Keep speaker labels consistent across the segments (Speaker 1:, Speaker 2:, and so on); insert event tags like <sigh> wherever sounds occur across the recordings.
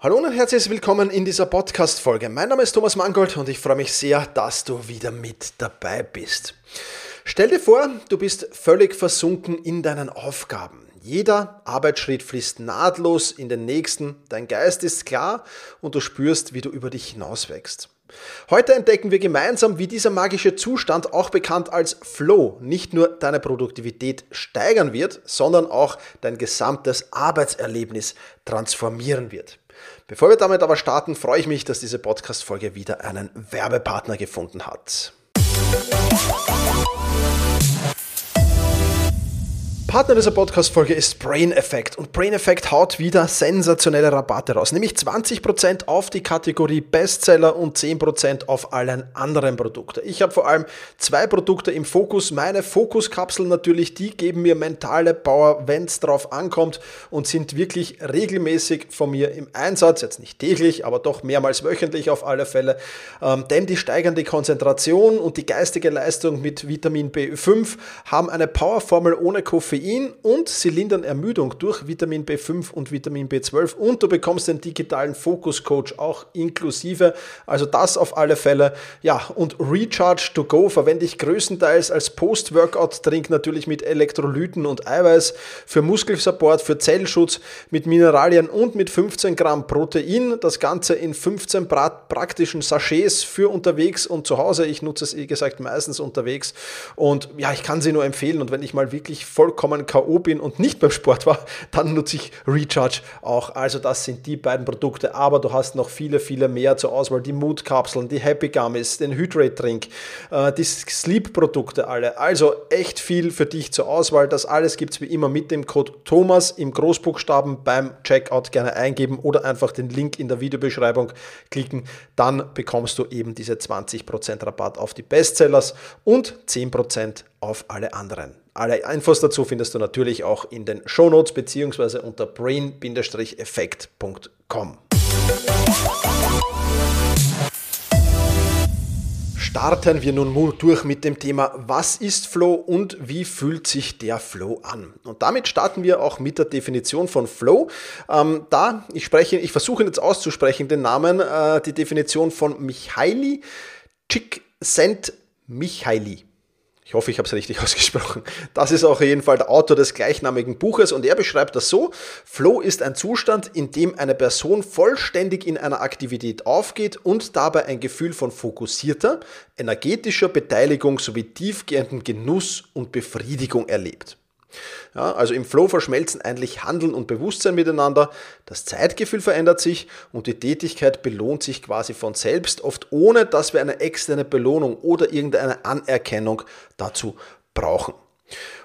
Speaker 1: Hallo und herzlich willkommen in dieser Podcast-Folge. Mein Name ist Thomas Mangold und ich freue mich sehr, dass du wieder mit dabei bist. Stell dir vor, du bist völlig versunken in deinen Aufgaben. Jeder Arbeitsschritt fließt nahtlos in den nächsten, dein Geist ist klar und du spürst, wie du über dich hinauswächst. Heute entdecken wir gemeinsam, wie dieser magische Zustand, auch bekannt als Flow, nicht nur deine Produktivität steigern wird, sondern auch dein gesamtes Arbeitserlebnis transformieren wird. Bevor wir damit aber starten, freue ich mich, dass diese Podcast-Folge wieder einen Werbepartner gefunden hat. Partner dieser Podcast-Folge ist Brain Effect und Brain Effect haut wieder sensationelle Rabatte raus, nämlich 20% auf die Kategorie Bestseller und 10% auf allen anderen Produkte. Ich habe vor allem zwei Produkte im Fokus. Meine Fokuskapseln natürlich, die geben mir mentale Power, wenn es drauf ankommt und sind wirklich regelmäßig von mir im Einsatz, jetzt nicht täglich, aber doch mehrmals wöchentlich auf alle Fälle, ähm, denn die steigern die Konzentration und die geistige Leistung mit Vitamin B5, haben eine Powerformel ohne Koffein Koffein und sie lindern Ermüdung durch Vitamin B5 und Vitamin B12 und du bekommst den digitalen Focus Coach auch inklusive. Also das auf alle Fälle. Ja, und Recharge to Go verwende ich größtenteils als Post-Workout-Trink natürlich mit Elektrolyten und Eiweiß für Muskelsupport, für Zellschutz, mit Mineralien und mit 15 Gramm Protein. Das Ganze in 15 praktischen Sachets für unterwegs und zu Hause. Ich nutze es, wie gesagt, meistens unterwegs. Und ja, ich kann sie nur empfehlen. Und wenn ich mal wirklich vollkommen vollkommen K.O. bin und nicht beim Sport war, <laughs> dann nutze ich Recharge auch. Also das sind die beiden Produkte, aber du hast noch viele, viele mehr zur Auswahl. Die Mood-Kapseln, die Happy Gummies, den Hydrate-Drink, äh, die Sleep-Produkte alle. Also echt viel für dich zur Auswahl. Das alles gibt es wie immer mit dem Code Thomas im Großbuchstaben beim Checkout gerne eingeben oder einfach den Link in der Videobeschreibung klicken. Dann bekommst du eben diese 20% Rabatt auf die Bestsellers und 10% auf alle anderen. Alle Infos dazu findest du natürlich auch in den Shownotes bzw. unter brain-effekt.com. Starten wir nun durch mit dem Thema, was ist Flow und wie fühlt sich der Flow an? Und damit starten wir auch mit der Definition von Flow. Ähm, da, ich spreche, ich versuche jetzt auszusprechen den Namen, äh, die Definition von Michaili Csikszentmihalyi. Ich hoffe, ich habe es richtig <laughs> ausgesprochen. Das ist auch jeden Fall der Autor des gleichnamigen Buches und er beschreibt das so. Flow ist ein Zustand, in dem eine Person vollständig in einer Aktivität aufgeht und dabei ein Gefühl von fokussierter, energetischer Beteiligung sowie tiefgehendem Genuss und Befriedigung erlebt. Ja, also im Flow verschmelzen eigentlich Handeln und Bewusstsein miteinander, das Zeitgefühl verändert sich und die Tätigkeit belohnt sich quasi von selbst, oft ohne dass wir eine externe Belohnung oder irgendeine Anerkennung dazu brauchen.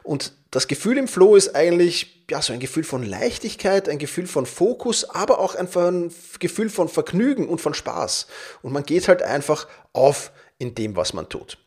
Speaker 1: Und das Gefühl im Flow ist eigentlich ja, so ein Gefühl von Leichtigkeit, ein Gefühl von Fokus, aber auch einfach ein Gefühl von Vergnügen und von Spaß. Und man geht halt einfach auf in dem, was man tut.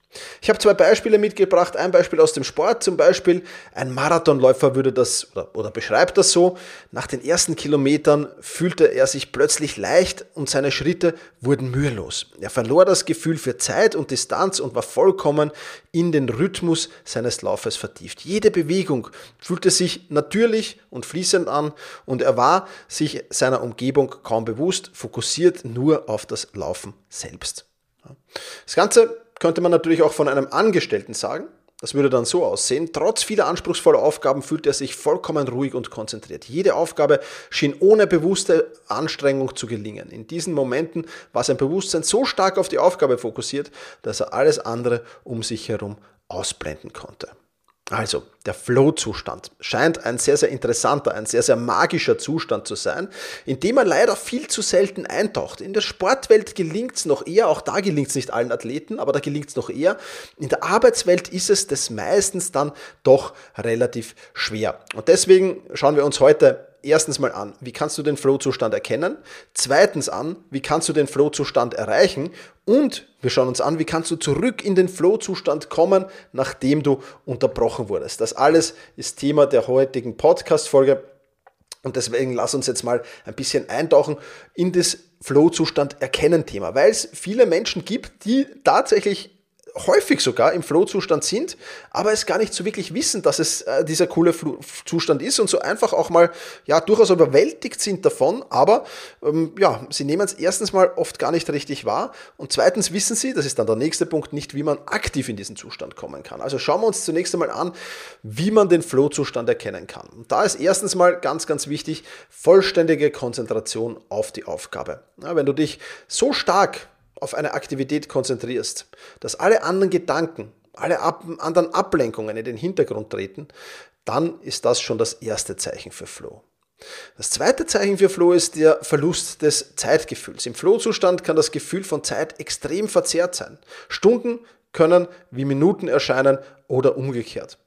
Speaker 1: Ich habe zwei Beispiele mitgebracht. Ein Beispiel aus dem Sport, zum Beispiel ein Marathonläufer würde das oder, oder, beschreibt das so. Nach den ersten Kilometern fühlte er sich plötzlich leicht und seine Schritte wurden mühelos. Er verlor das Gefühl für Zeit und Distanz und war vollkommen in den Rhythmus seines Laufes vertieft. Jede Bewegung fühlte sich natürlich und fließend an und er war sich seiner Umgebung kaum bewusst, fokussiert nur auf das Laufen selbst. Das Ganze könnte man natürlich auch von einem Angestellten sagen. Das würde dann so aussehen. Trotz vieler anspruchsvoller Aufgaben fühlt er sich vollkommen ruhig und konzentriert. Jede Aufgabe schien ohne bewusste Anstrengung zu gelingen. In diesen Momenten war sein Bewusstsein so stark auf die Aufgabe fokussiert, dass er alles andere um sich herum ausblenden konnte. Also, der Flow-Zustand scheint ein sehr, sehr interessanter, ein sehr, sehr magischer Zustand zu sein, in dem man leider viel zu selten eintaucht. In der Sportwelt gelingt es noch eher, auch da gelingt es nicht allen Athleten, aber da gelingt es noch eher. In der Arbeitswelt ist es das meistens dann doch relativ schwer. Und deswegen schauen wir uns heute erstens mal an, wie kannst du den Flow-Zustand erkennen? Zweitens an, wie kannst du den Flow-Zustand erreichen? Und wir schauen uns an, wie kannst du zurück in den Flow-Zustand kommen, nachdem du unterbrochen wurdest. Das alles ist Thema der heutigen Podcast-Folge. Und deswegen lass uns jetzt mal ein bisschen eintauchen in das Flow-Zustand erkennen Thema, weil es viele Menschen gibt, die tatsächlich häufig sogar im Flow-Zustand sind, aber es gar nicht so wirklich wissen, dass es äh, dieser coole Zustand ist und so einfach auch mal ja durchaus überwältigt sind davon, aber ähm, ja, sie nehmen es erstens mal oft gar nicht richtig wahr und zweitens wissen sie, das ist dann der nächste Punkt, nicht, wie man aktiv in diesen Zustand kommen kann. Also schauen wir uns zunächst einmal an, wie man den Flow-Zustand erkennen kann. Und da ist erstens mal ganz, ganz wichtig, vollständige Konzentration auf die Aufgabe. Ja, wenn du dich so stark auf eine Aktivität konzentrierst, dass alle anderen Gedanken, alle ab, anderen Ablenkungen in den Hintergrund treten, dann ist das schon das erste Zeichen für Flow. Das zweite Zeichen für Flow ist der Verlust des Zeitgefühls. Im Flow-Zustand kann das Gefühl von Zeit extrem verzerrt sein. Stunden können wie Minuten erscheinen oder umgekehrt.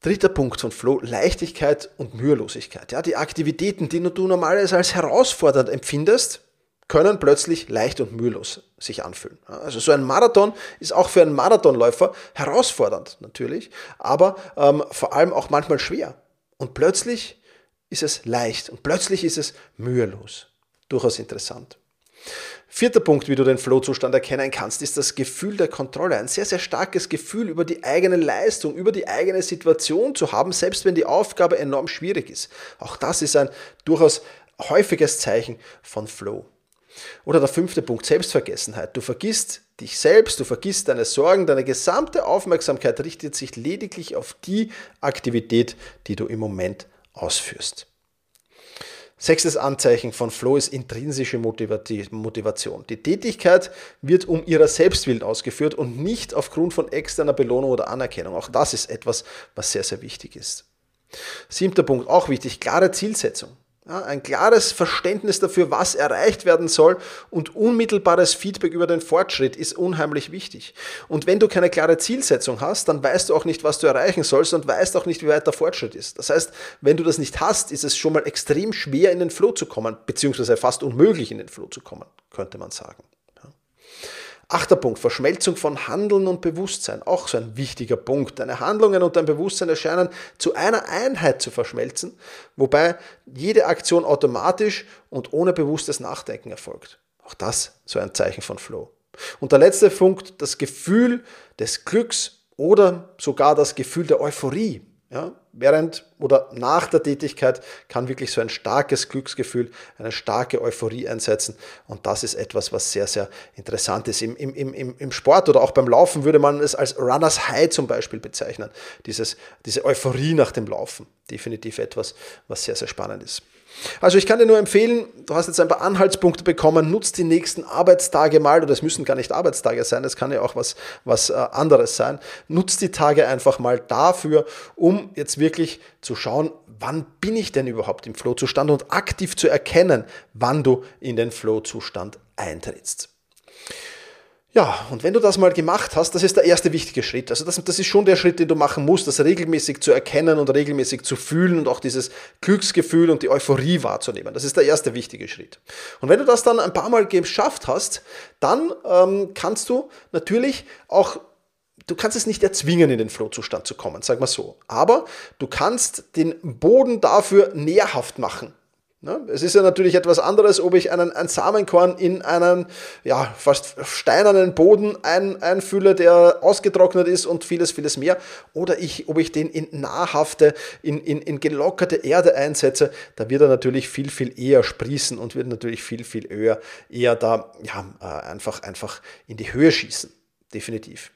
Speaker 1: Dritter Punkt von Flow, Leichtigkeit und Mühelosigkeit. Ja, die Aktivitäten, die du normalerweise als herausfordernd empfindest, können plötzlich leicht und mühelos sich anfühlen. Also so ein Marathon ist auch für einen Marathonläufer herausfordernd natürlich, aber ähm, vor allem auch manchmal schwer. Und plötzlich ist es leicht und plötzlich ist es mühelos. Durchaus interessant. Vierter Punkt, wie du den Flow-Zustand erkennen kannst, ist das Gefühl der Kontrolle. Ein sehr, sehr starkes Gefühl über die eigene Leistung, über die eigene Situation zu haben, selbst wenn die Aufgabe enorm schwierig ist. Auch das ist ein durchaus häufiges Zeichen von Flow. Oder der fünfte Punkt, Selbstvergessenheit. Du vergisst dich selbst, du vergisst deine Sorgen, deine gesamte Aufmerksamkeit richtet sich lediglich auf die Aktivität, die du im Moment ausführst. Sechstes Anzeichen von Flow ist intrinsische Motivation. Die Tätigkeit wird um ihrer Selbstwillen ausgeführt und nicht aufgrund von externer Belohnung oder Anerkennung. Auch das ist etwas, was sehr, sehr wichtig ist. Siebter Punkt, auch wichtig, klare Zielsetzung. Ja, ein klares Verständnis dafür, was erreicht werden soll und unmittelbares Feedback über den Fortschritt ist unheimlich wichtig. Und wenn du keine klare Zielsetzung hast, dann weißt du auch nicht, was du erreichen sollst und weißt auch nicht, wie weit der Fortschritt ist. Das heißt, wenn du das nicht hast, ist es schon mal extrem schwer in den Flow zu kommen, beziehungsweise fast unmöglich in den Flow zu kommen, könnte man sagen. Achter Punkt, Verschmelzung von Handeln und Bewusstsein. Auch so ein wichtiger Punkt. Deine Handlungen und dein Bewusstsein erscheinen zu einer Einheit zu verschmelzen, wobei jede Aktion automatisch und ohne bewusstes Nachdenken erfolgt. Auch das so ein Zeichen von Flow. Und der letzte Punkt, das Gefühl des Glücks oder sogar das Gefühl der Euphorie. Ja, während oder nach der Tätigkeit kann wirklich so ein starkes Glücksgefühl, eine starke Euphorie einsetzen. Und das ist etwas, was sehr, sehr interessant ist. Im, im, im, im Sport oder auch beim Laufen würde man es als Runners High zum Beispiel bezeichnen. Dieses, diese Euphorie nach dem Laufen. Definitiv etwas, was sehr, sehr spannend ist. Also ich kann dir nur empfehlen, du hast jetzt ein paar Anhaltspunkte bekommen, nutzt die nächsten Arbeitstage mal, oder es müssen gar nicht Arbeitstage sein, das kann ja auch was, was äh, anderes sein. Nutzt die Tage einfach mal dafür, um jetzt wirklich zu schauen, wann bin ich denn überhaupt im Flow-Zustand und aktiv zu erkennen, wann du in den Flow-Zustand eintrittst. Ja, und wenn du das mal gemacht hast, das ist der erste wichtige Schritt. Also das, das ist schon der Schritt, den du machen musst, das regelmäßig zu erkennen und regelmäßig zu fühlen und auch dieses Glücksgefühl und die Euphorie wahrzunehmen. Das ist der erste wichtige Schritt. Und wenn du das dann ein paar Mal geschafft hast, dann ähm, kannst du natürlich auch du kannst es nicht erzwingen, in den Flow-Zustand zu kommen, sag mal so. Aber du kannst den Boden dafür nährhaft machen. Ne? Es ist ja natürlich etwas anderes, ob ich einen, ein Samenkorn in einen ja, fast steinernen Boden ein, einfülle, der ausgetrocknet ist und vieles, vieles mehr, oder ich, ob ich den in nahrhafte, in, in, in gelockerte Erde einsetze, da wird er natürlich viel, viel eher sprießen und wird natürlich viel, viel eher, eher da ja, äh, einfach, einfach in die Höhe schießen. Definitiv.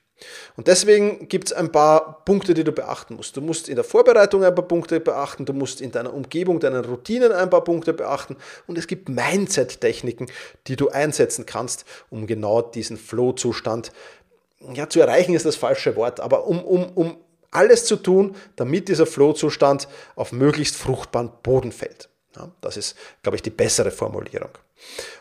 Speaker 1: Und deswegen gibt es ein paar Punkte, die du beachten musst. Du musst in der Vorbereitung ein paar Punkte beachten, du musst in deiner Umgebung, deinen Routinen ein paar Punkte beachten und es gibt Mindset-Techniken, die du einsetzen kannst, um genau diesen Flow-Zustand ja, zu erreichen, ist das falsche Wort, aber um, um, um alles zu tun, damit dieser Flow-Zustand auf möglichst fruchtbaren Boden fällt. Ja, das ist, glaube ich, die bessere Formulierung.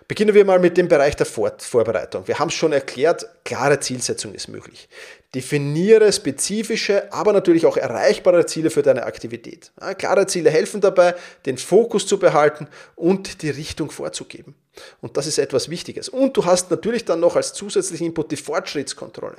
Speaker 1: Beginnen wir mal mit dem Bereich der Vor Vorbereitung. Wir haben es schon erklärt, klare Zielsetzung ist möglich. Definiere spezifische, aber natürlich auch erreichbare Ziele für deine Aktivität. Ja, klare Ziele helfen dabei, den Fokus zu behalten und die Richtung vorzugeben. Und das ist etwas Wichtiges. Und du hast natürlich dann noch als zusätzlichen Input die Fortschrittskontrolle.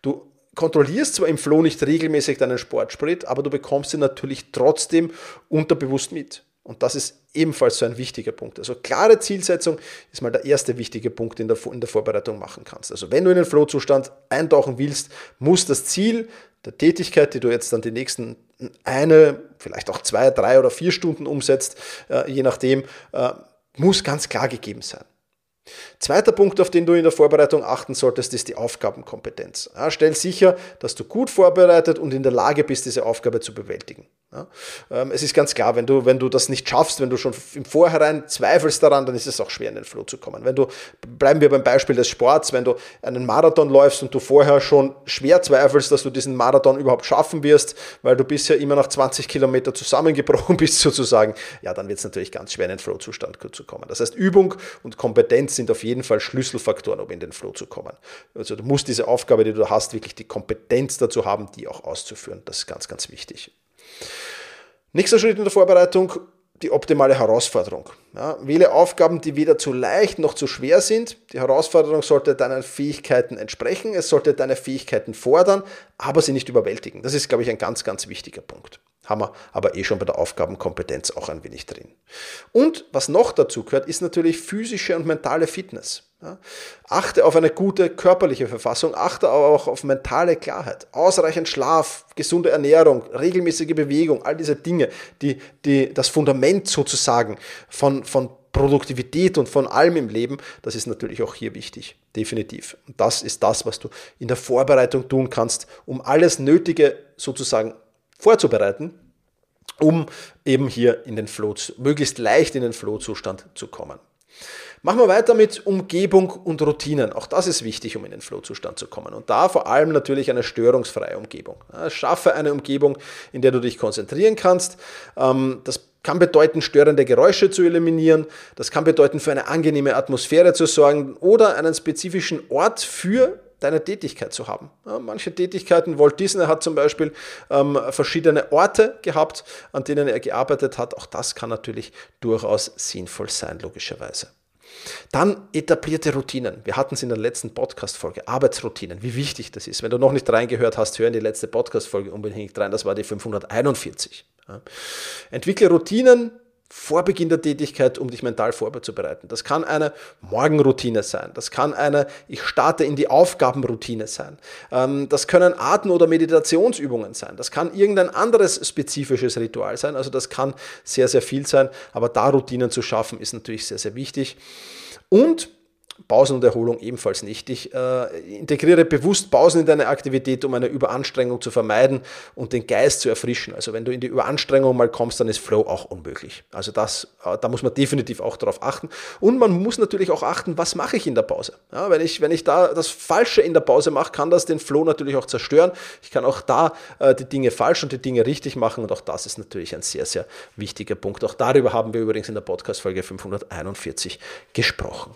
Speaker 1: Du kontrollierst zwar im Flow nicht regelmäßig deinen Sportsprit, aber du bekommst ihn natürlich trotzdem unterbewusst mit. Und das ist ebenfalls so ein wichtiger Punkt. Also klare Zielsetzung ist mal der erste wichtige Punkt, den du in der Vorbereitung machen kannst. Also wenn du in den Flow-Zustand eintauchen willst, muss das Ziel der Tätigkeit, die du jetzt dann die nächsten eine, vielleicht auch zwei, drei oder vier Stunden umsetzt, äh, je nachdem, äh, muss ganz klar gegeben sein. Zweiter Punkt, auf den du in der Vorbereitung achten solltest, ist die Aufgabenkompetenz. Ja, stell sicher, dass du gut vorbereitet und in der Lage bist, diese Aufgabe zu bewältigen. Ja, ähm, es ist ganz klar, wenn du, wenn du das nicht schaffst, wenn du schon im Vorhinein zweifelst daran, dann ist es auch schwer, in den Flow zu kommen. Wenn du, bleiben wir beim Beispiel des Sports, wenn du einen Marathon läufst und du vorher schon schwer zweifelst, dass du diesen Marathon überhaupt schaffen wirst, weil du bisher immer nach 20 Kilometer zusammengebrochen <laughs> bist sozusagen, ja, dann wird es natürlich ganz schwer, in den Flow-Zustand zu kommen. Das heißt, Übung und Kompetenz sind auf jeden Fall Schlüsselfaktoren, um in den Flow zu kommen. Also du musst diese Aufgabe, die du hast, wirklich die Kompetenz dazu haben, die auch auszuführen. Das ist ganz, ganz wichtig. Nächster Schritt in der Vorbereitung, die optimale Herausforderung. Ja, wähle Aufgaben, die weder zu leicht noch zu schwer sind. Die Herausforderung sollte deinen Fähigkeiten entsprechen, es sollte deine Fähigkeiten fordern, aber sie nicht überwältigen. Das ist, glaube ich, ein ganz, ganz wichtiger Punkt. Haben wir aber eh schon bei der Aufgabenkompetenz auch ein wenig drin. Und was noch dazu gehört, ist natürlich physische und mentale Fitness. Ja, achte auf eine gute körperliche Verfassung, achte aber auch auf mentale Klarheit. Ausreichend Schlaf, gesunde Ernährung, regelmäßige Bewegung, all diese Dinge, die, die das Fundament sozusagen von, von Produktivität und von allem im Leben, das ist natürlich auch hier wichtig. Definitiv. Und das ist das, was du in der Vorbereitung tun kannst, um alles Nötige sozusagen vorzubereiten, um eben hier in den Flow, möglichst leicht in den Flow-Zustand zu kommen. Machen wir weiter mit Umgebung und Routinen. Auch das ist wichtig, um in den Flow-Zustand zu kommen. Und da vor allem natürlich eine störungsfreie Umgebung. Schaffe eine Umgebung, in der du dich konzentrieren kannst. Ähm, das kann bedeuten, störende Geräusche zu eliminieren. Das kann bedeuten, für eine angenehme Atmosphäre zu sorgen oder einen spezifischen Ort für deine Tätigkeit zu haben. Ja, manche Tätigkeiten, Walt Disney hat zum Beispiel ähm, verschiedene Orte gehabt, an denen er gearbeitet hat. Auch das kann natürlich durchaus sinnvoll sein, logischerweise. Dann etablierte Routinen. Wir hatten es in der letzten Podcast-Folge. Arbeitsroutinen, wie wichtig das ist. Wenn du noch nicht reingehört hast, hör in die letzte Podcast-Folge unbedingt rein. Das war die 541. Ja. Entwickle Routinen, vor Beginn der Tätigkeit, um dich mental vorzubereiten. Das kann eine Morgenroutine sein. Das kann eine Ich starte in die Aufgabenroutine sein. Ähm, das können Atem- oder Meditationsübungen sein. Das kann irgendein anderes spezifisches Ritual sein. Also das kann sehr, sehr viel sein. Aber da Routinen zu schaffen, ist natürlich sehr, sehr wichtig. Und Pausen und Erholung ebenfalls nicht. Ich äh, integriere bewusst Pausen in deine Aktivität, um eine Überanstrengung zu vermeiden und den Geist zu erfrischen. Also wenn du in die Überanstrengung mal kommst, dann ist Flow auch unmöglich. Also das, äh, da muss man definitiv auch darauf achten. Und man muss natürlich auch achten, was mache ich in der Pause. Ja, wenn, ich, wenn ich da das Falsche in der Pause mache, kann das den Flow natürlich auch zerstören. Ich kann auch da äh, die Dinge falsch und die Dinge richtig machen und auch das ist natürlich ein sehr, sehr wichtiger Punkt. Auch darüber haben wir übrigens in der Podcast-Folge 541 gesprochen.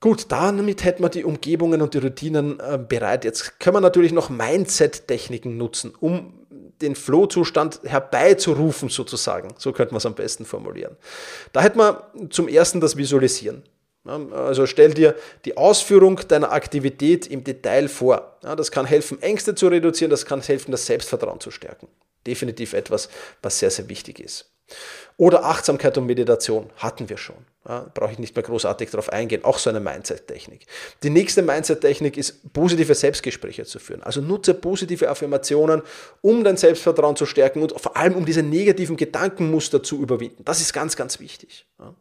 Speaker 1: Gut, damit hätten wir die Umgebungen und die Routinen äh, bereit. Jetzt können wir natürlich noch Mindset-Techniken nutzen, um den Flow-Zustand herbeizurufen, sozusagen. So könnte man es am besten formulieren. Da hätten wir zum ersten das Visualisieren. Also stell dir die Ausführung deiner Aktivität im Detail vor. Das kann helfen, Ängste zu reduzieren, das kann helfen, das Selbstvertrauen zu stärken. Definitiv etwas, was sehr, sehr wichtig ist. Oder Achtsamkeit und Meditation hatten wir schon. Ja, brauche ich nicht mehr großartig darauf eingehen. Auch so eine Mindset-Technik. Die nächste Mindset-Technik ist, positive Selbstgespräche zu führen. Also nutze positive Affirmationen, um dein Selbstvertrauen zu stärken und vor allem um diese negativen Gedankenmuster zu überwinden. Das ist ganz, ganz wichtig. Ja.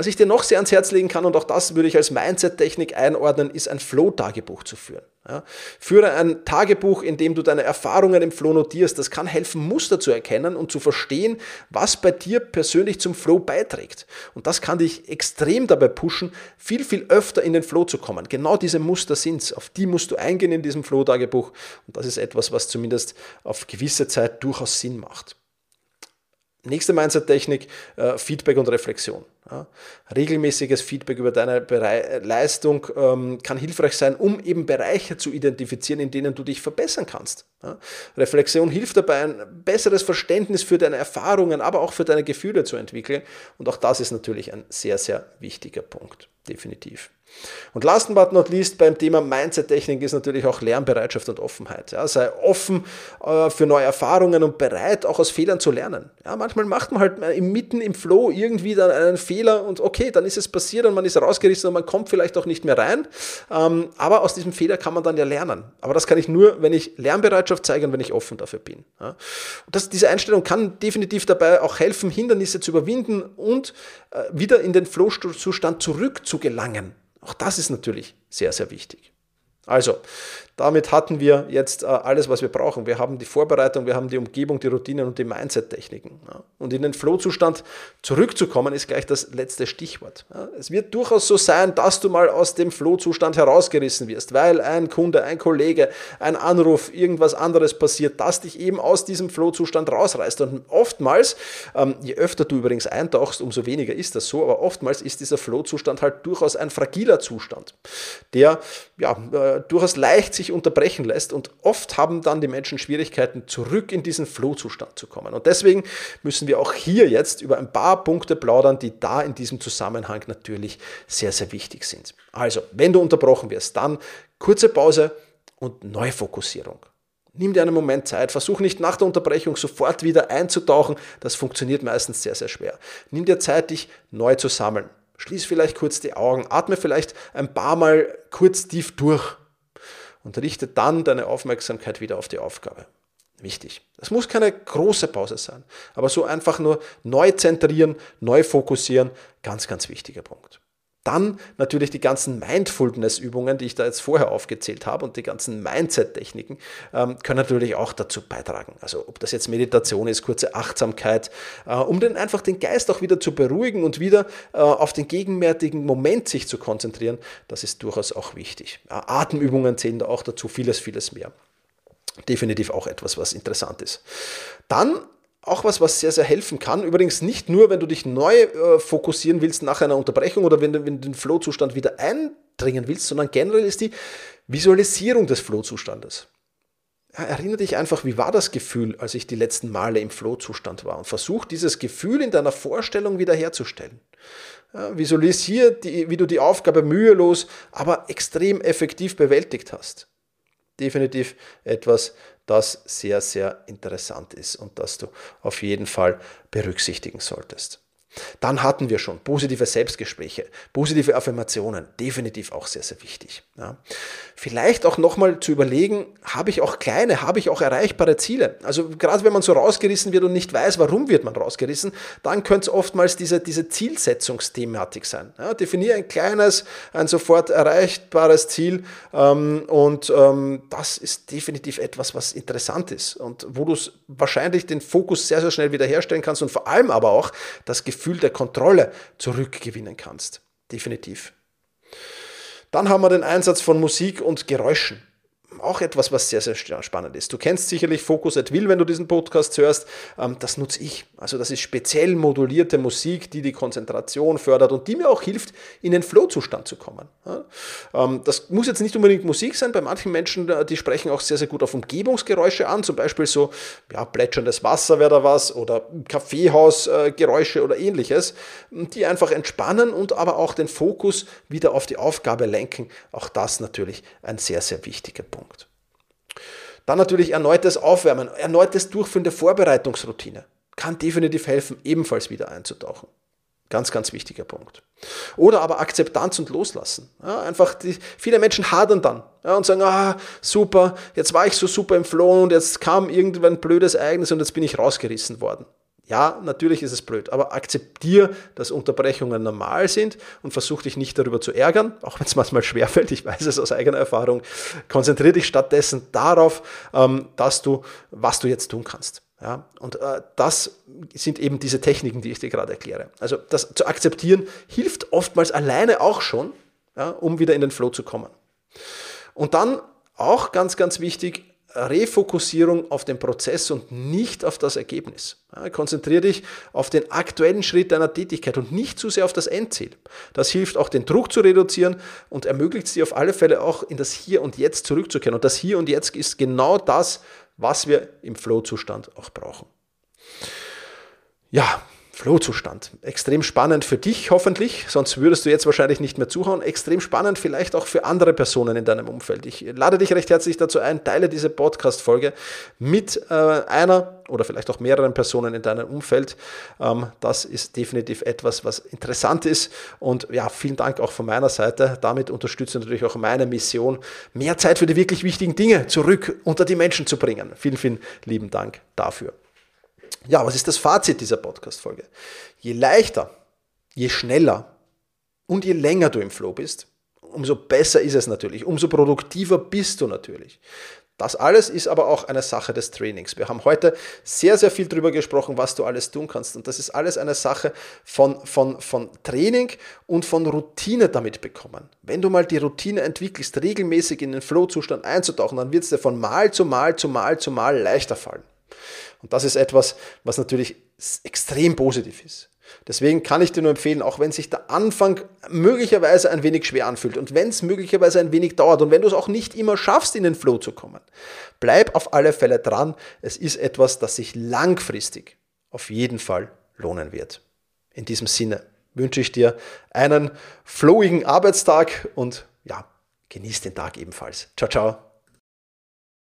Speaker 1: Was ich dir noch sehr ans Herz legen kann, und auch das würde ich als Mindset-Technik einordnen, ist ein Flow-Tagebuch zu führen. Ja, führe ein Tagebuch, in dem du deine Erfahrungen im Flow notierst. Das kann helfen, Muster zu erkennen und zu verstehen, was bei dir persönlich zum Flow beiträgt. Und das kann dich extrem dabei pushen, viel, viel öfter in den Flow zu kommen. Genau diese Muster sind es. Auf die musst du eingehen in diesem Flow-Tagebuch. Und das ist etwas, was zumindest auf gewisse Zeit durchaus Sinn macht. Nächste Mindset-Technik, äh, Feedback und Reflexion. Regelmäßiges Feedback über deine Leistung ähm, kann hilfreich sein, um eben Bereiche zu identifizieren, in denen du dich verbessern kannst. Reflexion hilft dabei, ein besseres Verständnis für deine Erfahrungen, aber auch für deine Gefühle zu entwickeln. Und auch das ist natürlich ein sehr, sehr wichtiger Punkt, definitiv. Und last but not least beim Thema Mindset-Technik ist natürlich auch Lernbereitschaft und Offenheit. Ja, sei offen äh, für neue Erfahrungen und bereit, auch aus Fehlern zu lernen. Ja, manchmal macht man halt mitten im Flow irgendwie dann einen Fehler und okay, dann ist es passiert und man ist rausgerissen und man kommt vielleicht auch nicht mehr rein. Ähm, aber aus diesem Fehler kann man dann ja lernen. Aber das kann ich nur, wenn ich Lernbereitschaft zeige und wenn ich offen dafür bin. Ja. Das, diese Einstellung kann definitiv dabei auch helfen, Hindernisse zu überwinden und äh, wieder in den Flow-Zustand zurückzugelangen. Auch das ist natürlich sehr, sehr wichtig. Also, damit hatten wir jetzt äh, alles, was wir brauchen. Wir haben die Vorbereitung, wir haben die Umgebung, die Routinen und die Mindset-Techniken. Und in den Flow-Zustand zurückzukommen, ist gleich das letzte Stichwort. Es wird durchaus so sein, dass du mal aus dem Flow-Zustand herausgerissen wirst, weil ein Kunde, ein Kollege, ein Anruf, irgendwas anderes passiert, das dich eben aus diesem Flow-Zustand rausreißt. Und oftmals, ähm, je öfter du übrigens eintauchst, umso weniger ist das so, aber oftmals ist dieser Flow-Zustand halt durchaus ein fragiler Zustand, der ja, äh, durchaus leicht sich unterbrechen lässt. Und oft haben dann die Menschen Schwierigkeiten, zurück in diesen Flow-Zustand zu kommen. Und deswegen müssen wir auch hier jetzt über ein paar Punkte plaudern, die da in diesem Zusammenhang natürlich sehr, sehr wichtig sind. Also, wenn du unterbrochen wirst, dann kurze Pause und Neufokussierung. Nimm dir einen Moment Zeit, versuch nicht nach der Unterbrechung sofort wieder einzutauchen, das funktioniert meistens sehr, sehr schwer. Nimm dir Zeit, dich neu zu sammeln. Schließ vielleicht kurz die Augen, atme vielleicht ein paar Mal kurz tief durch und richte dann deine Aufmerksamkeit wieder auf die Aufgabe. Wichtig. Es muss keine große Pause sein, aber so einfach nur neu zentrieren, neu fokussieren, ganz, ganz wichtiger Punkt. Dann natürlich die ganzen Mindfulness-Übungen, die ich da jetzt vorher aufgezählt habe und die ganzen Mindset-Techniken ähm, können natürlich auch dazu beitragen. Also ob das jetzt Meditation ist, kurze Achtsamkeit, äh, um den, einfach den Geist auch wieder zu beruhigen und wieder äh, auf den gegenwärtigen Moment sich zu konzentrieren, das ist durchaus auch wichtig. Ja, Atemübungen zählen da auch dazu, vieles, vieles mehr definitiv auch etwas, was interessant ist. Dann auch was, was sehr, sehr helfen kann. Übrigens nicht nur, wenn du dich neu äh, fokussieren willst nach einer Unterbrechung oder wenn du, du den Flow-Zustand wieder eindringen willst, sondern generell ist die Visualisierung des Flow-Zustandes. Ja, erinnere dich einfach, wie war das Gefühl, als ich die letzten Male im Flow-Zustand war und versuch dieses Gefühl in deiner Vorstellung wiederherzustellen. Ja, visualisier, die, wie du die Aufgabe mühelos, aber extrem effektiv bewältigt hast. Definitiv etwas, das sehr, sehr interessant ist und das du auf jeden Fall berücksichtigen solltest. Dann hatten wir schon positive Selbstgespräche, positive Affirmationen, definitiv auch sehr, sehr wichtig. Ja. Vielleicht auch nochmal zu überlegen, habe ich auch kleine, habe ich auch erreichbare Ziele? Also gerade wenn man so rausgerissen wird und nicht weiß, warum wird man rausgerissen, dann könnte es oftmals diese, diese Zielsetzungsthematik sein. Ja, definiere ein kleines, ein sofort erreichbares Ziel ähm, und ähm, das ist definitiv etwas, was interessant ist und wo du wahrscheinlich den Fokus sehr, sehr schnell wiederherstellen kannst und vor allem aber auch das Gefühl Gefühl der Kontrolle zurückgewinnen kannst. Definitiv. Dann haben wir den Einsatz von Musik und Geräuschen auch etwas, was sehr, sehr spannend ist. Du kennst sicherlich Focus at Will, wenn du diesen Podcast hörst. Ähm, das nutze ich. Also das ist speziell modulierte Musik, die die Konzentration fördert und die mir auch hilft, in den Flow-Zustand zu kommen. Ähm, das muss jetzt nicht unbedingt Musik sein. Bei manchen Menschen, äh, die sprechen auch sehr, sehr gut auf Umgebungsgeräusche an. Zum Beispiel so ja, plätscherndes Wasser wäre da was oder Kaffeehausgeräusche oder ähnliches, die einfach entspannen und aber auch den Fokus wieder auf die Aufgabe lenken. Auch das natürlich ein sehr, sehr wichtiger Punkt. Dann natürlich erneutes Aufwärmen, erneutes Durchführen der Vorbereitungsroutine. Kann definitiv helfen, ebenfalls wieder einzutauchen. Ganz, ganz wichtiger Punkt. Oder aber Akzeptanz und Loslassen. Ja, einfach die, viele Menschen hadern dann ja, und sagen, ah, super, jetzt war ich so super im Flow und jetzt kam irgendwann ein blödes Ereignis und jetzt bin ich rausgerissen worden. Ja, natürlich ist es blöd, aber akzeptiere, dass Unterbrechungen normal sind und versuch dich nicht darüber zu ärgern, auch wenn es manchmal schwerfällt, ich weiß es aus eigener Erfahrung. Konzentriere dich stattdessen darauf, ähm, dass du, was du jetzt tun kannst. Ja, und äh, das sind eben diese Techniken, die ich dir gerade erkläre. Also das zu akzeptieren hilft oftmals alleine auch schon, ja, um wieder in den Flow zu kommen. Und dann auch ganz, ganz wichtig, Refokussierung auf den Prozess und nicht auf das Ergebnis. Ja, konzentriere dich auf den aktuellen Schritt deiner Tätigkeit und nicht zu sehr auf das Endziel. Das hilft auch, den Druck zu reduzieren und ermöglicht es dir auf alle Fälle auch in das Hier und Jetzt zurückzukehren. Und das Hier und Jetzt ist genau das, was wir im Flow-Zustand auch brauchen. Ja, Flow-Zustand. Extrem spannend für dich hoffentlich, sonst würdest du jetzt wahrscheinlich nicht mehr zuhauen. Extrem spannend vielleicht auch für andere Personen in deinem Umfeld. Ich lade dich recht herzlich dazu ein, teile diese Podcast-Folge mit äh, einer oder vielleicht auch mehreren Personen in deinem Umfeld. Ähm, das ist definitiv etwas, was interessant ist. Und ja, vielen Dank auch von meiner Seite. Damit unterstütze ich natürlich auch meine Mission, mehr Zeit für die wirklich wichtigen Dinge zurück unter die Menschen zu bringen. Vielen, vielen lieben Dank dafür. Ja, was ist das Fazit dieser Podcast-Folge? Je leichter, je schneller und je länger du im Flow bist, umso besser ist es natürlich, umso produktiver bist du natürlich. Das alles ist aber auch eine Sache des Trainings. Wir haben heute sehr, sehr viel darüber gesprochen, was du alles tun kannst. Und das ist alles eine Sache von, von, von Training und von Routine damit bekommen. Wenn du mal die Routine entwickelst, regelmäßig in den Flow-Zustand einzutauchen, dann wird es dir von Mal zu Mal zu Mal zu Mal leichter fallen. Und das ist etwas, was natürlich extrem positiv ist. Deswegen kann ich dir nur empfehlen, auch wenn sich der Anfang möglicherweise ein wenig schwer anfühlt und wenn es möglicherweise ein wenig dauert und wenn du es auch nicht immer schaffst, in den Flow zu kommen, bleib auf alle Fälle dran. Es ist etwas, das sich langfristig auf jeden Fall lohnen wird. In diesem Sinne wünsche ich dir einen flowigen Arbeitstag und ja, genieß den Tag ebenfalls. Ciao, ciao.